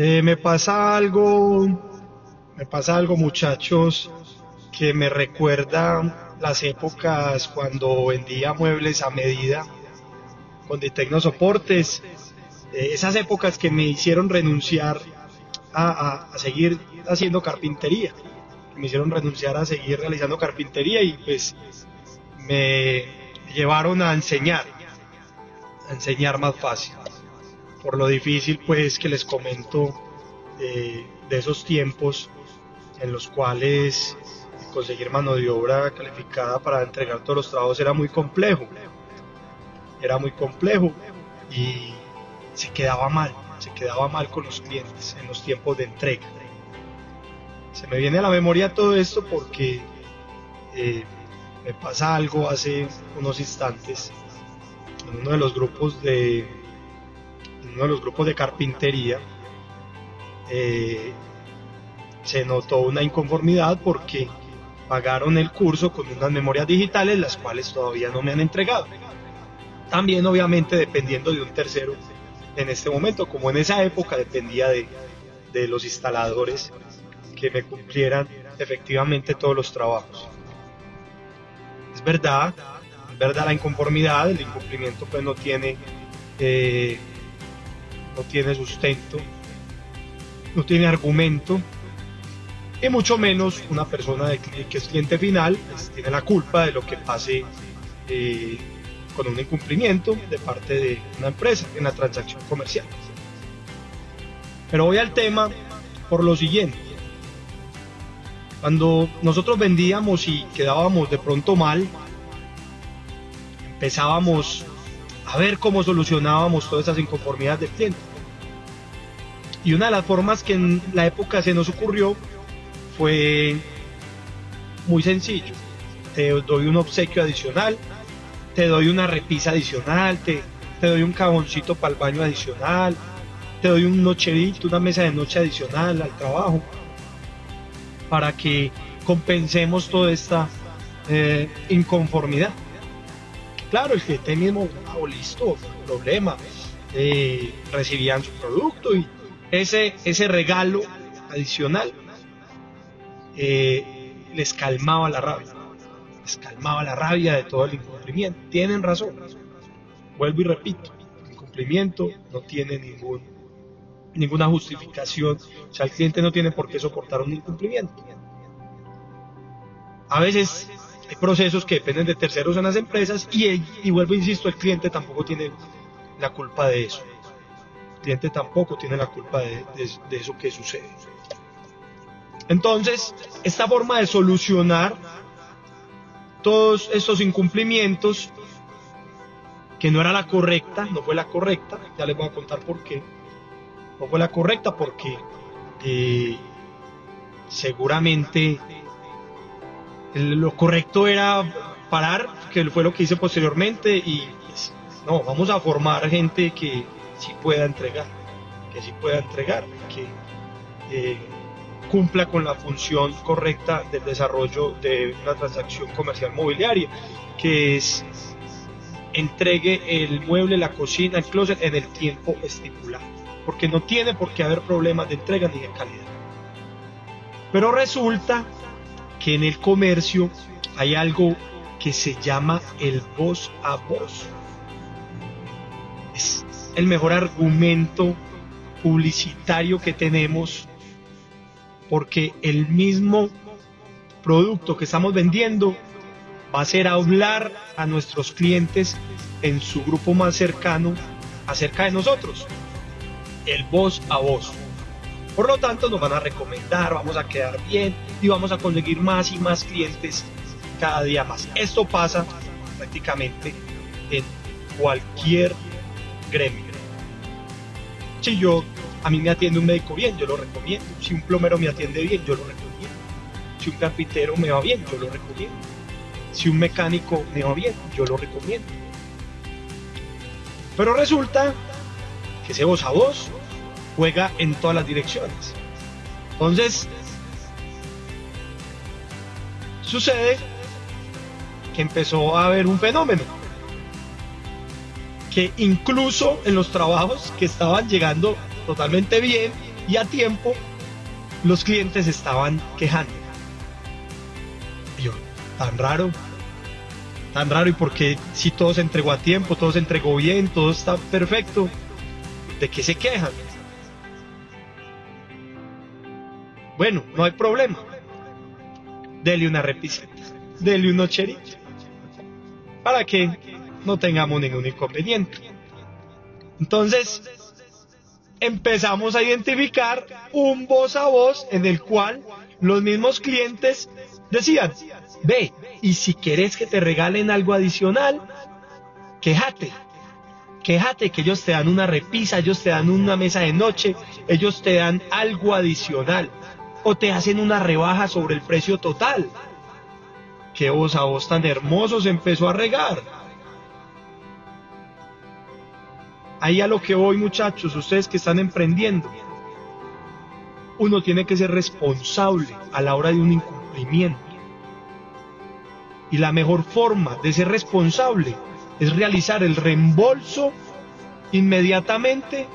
Eh, me pasa algo, me pasa algo muchachos, que me recuerda las épocas cuando vendía muebles a medida con Tecnosoportes, eh, esas épocas que me hicieron renunciar a, seguir haciendo carpintería, me hicieron renunciar a seguir realizando carpintería y pues me llevaron a enseñar, a enseñar más fácil, por lo difícil pues que les comento eh, de esos tiempos en los cuales conseguir mano de obra calificada para entregar todos los trabajos era muy complejo. Era muy complejo y se quedaba mal, se quedaba mal con los clientes en los tiempos de entrega. Se me viene a la memoria todo esto porque eh, me pasa algo hace unos instantes en uno de los grupos de uno de los grupos de carpintería eh, se notó una inconformidad porque pagaron el curso con unas memorias digitales, las cuales todavía no me han entregado. También obviamente dependiendo de un tercero en este momento, como en esa época dependía de, de los instaladores que me cumplieran efectivamente todos los trabajos. Es verdad, es verdad la inconformidad, el incumplimiento pues no tiene, eh, no tiene sustento, no tiene argumento, y mucho menos una persona que es cliente final pues, tiene la culpa de lo que pase eh, con un incumplimiento de parte de una empresa en la transacción comercial. Pero voy al tema por lo siguiente. Cuando nosotros vendíamos y quedábamos de pronto mal, empezábamos a ver cómo solucionábamos todas esas inconformidades del cliente. Y una de las formas que en la época se nos ocurrió fue muy sencillo. Te doy un obsequio adicional, te doy una repisa adicional, te, doy un caboncito para el baño adicional, te doy un nocherito, una mesa de noche adicional al trabajo, para que compensemos toda esta eh, inconformidad. Claro, el cliente mismo, oh, listo, problema, eh, recibían su producto y ese, ese regalo adicional eh, les calmaba la rabia, les calmaba la rabia de todo el incumplimiento. Tienen razón, vuelvo y repito, el incumplimiento no tiene ningún, ninguna justificación, o sea, el cliente no tiene por qué soportar un incumplimiento. A veces hay procesos que dependen de terceros en las empresas y, y vuelvo, insisto, el cliente tampoco tiene la culpa de eso. Cliente tampoco tiene la culpa de eso que sucede. Entonces, esta forma de solucionar todos estos incumplimientos, que no era la correcta, no fue la correcta, ya les voy a contar por qué, no fue la correcta porque eh, seguramente lo correcto era parar, que fue lo que hice posteriormente, y pues, no, vamos a formar gente que sí pueda entregar, que sí pueda entregar, que eh, cumpla con la función correcta del desarrollo de una transacción comercial mobiliaria, que es entregue el mueble, la cocina, el closet en el tiempo estipulado, porque no tiene por qué haber problemas de entrega ni de calidad. Pero resulta que en el comercio hay algo que se llama el voz a voz. El mejor argumento publicitario que tenemos porque el mismo producto que estamos vendiendo va a ser hablar a nuestros clientes en su grupo más cercano acerca de nosotros. El voz a voz. Por lo tanto, nos van a recomendar, vamos a quedar bien y vamos a conseguir más y más clientes cada día más. Esto pasa prácticamente en cualquier gremio. Si yo a mí me atiende un médico bien, yo lo recomiendo. Si un plomero me atiende bien, yo lo recomiendo. Si un carpintero me va bien, yo lo recomiendo. Si un mecánico me va bien, yo lo recomiendo. Pero resulta que ese voz a voz juega en todas las direcciones. Entonces, sucede que empezó a haber un fenómeno. Incluso en los trabajos que estaban llegando totalmente bien, y a tiempo, los clientes estaban quejando. Yo, tan raro, tan raro, y porque si todo se entregó a tiempo, todo se entregó bien, todo está perfecto, ¿de qué se quejan? Bueno, no hay problema. Dele una repisita, dele unos cheritos, para que no tengamos ningún inconveniente. Entonces, empezamos a identificar un voz a voz en el cual los mismos clientes decían, ve, y si quieres que te regalen algo adicional, quéjate, quéjate que ellos te dan una repisa, ellos te dan una mesa de noche, ellos te dan algo adicional, o te hacen una rebaja sobre el precio total. Qué voz a voz tan hermoso se empezó a regar. Ahí a lo que voy muchachos, ustedes que están emprendiendo, uno tiene que ser responsable a la hora de un incumplimiento. Y la mejor forma de ser responsable es realizar el reembolso inmediatamente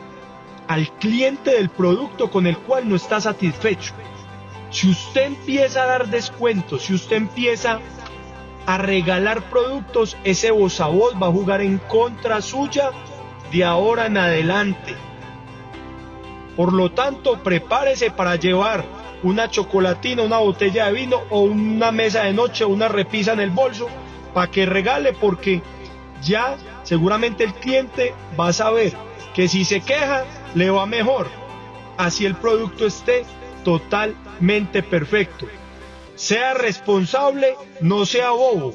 al cliente del producto con el cual no está satisfecho. Si usted empieza a dar descuentos, si usted empieza a regalar productos, ese voz a voz va a jugar en contra suya de ahora en adelante. Por lo tanto, prepárese para llevar una chocolatina, una botella de vino o una mesa de noche, una repisa en el bolso para que regale porque ya seguramente el cliente va a saber que si se queja le va mejor. Así el producto esté totalmente perfecto. Sea responsable, no sea bobo.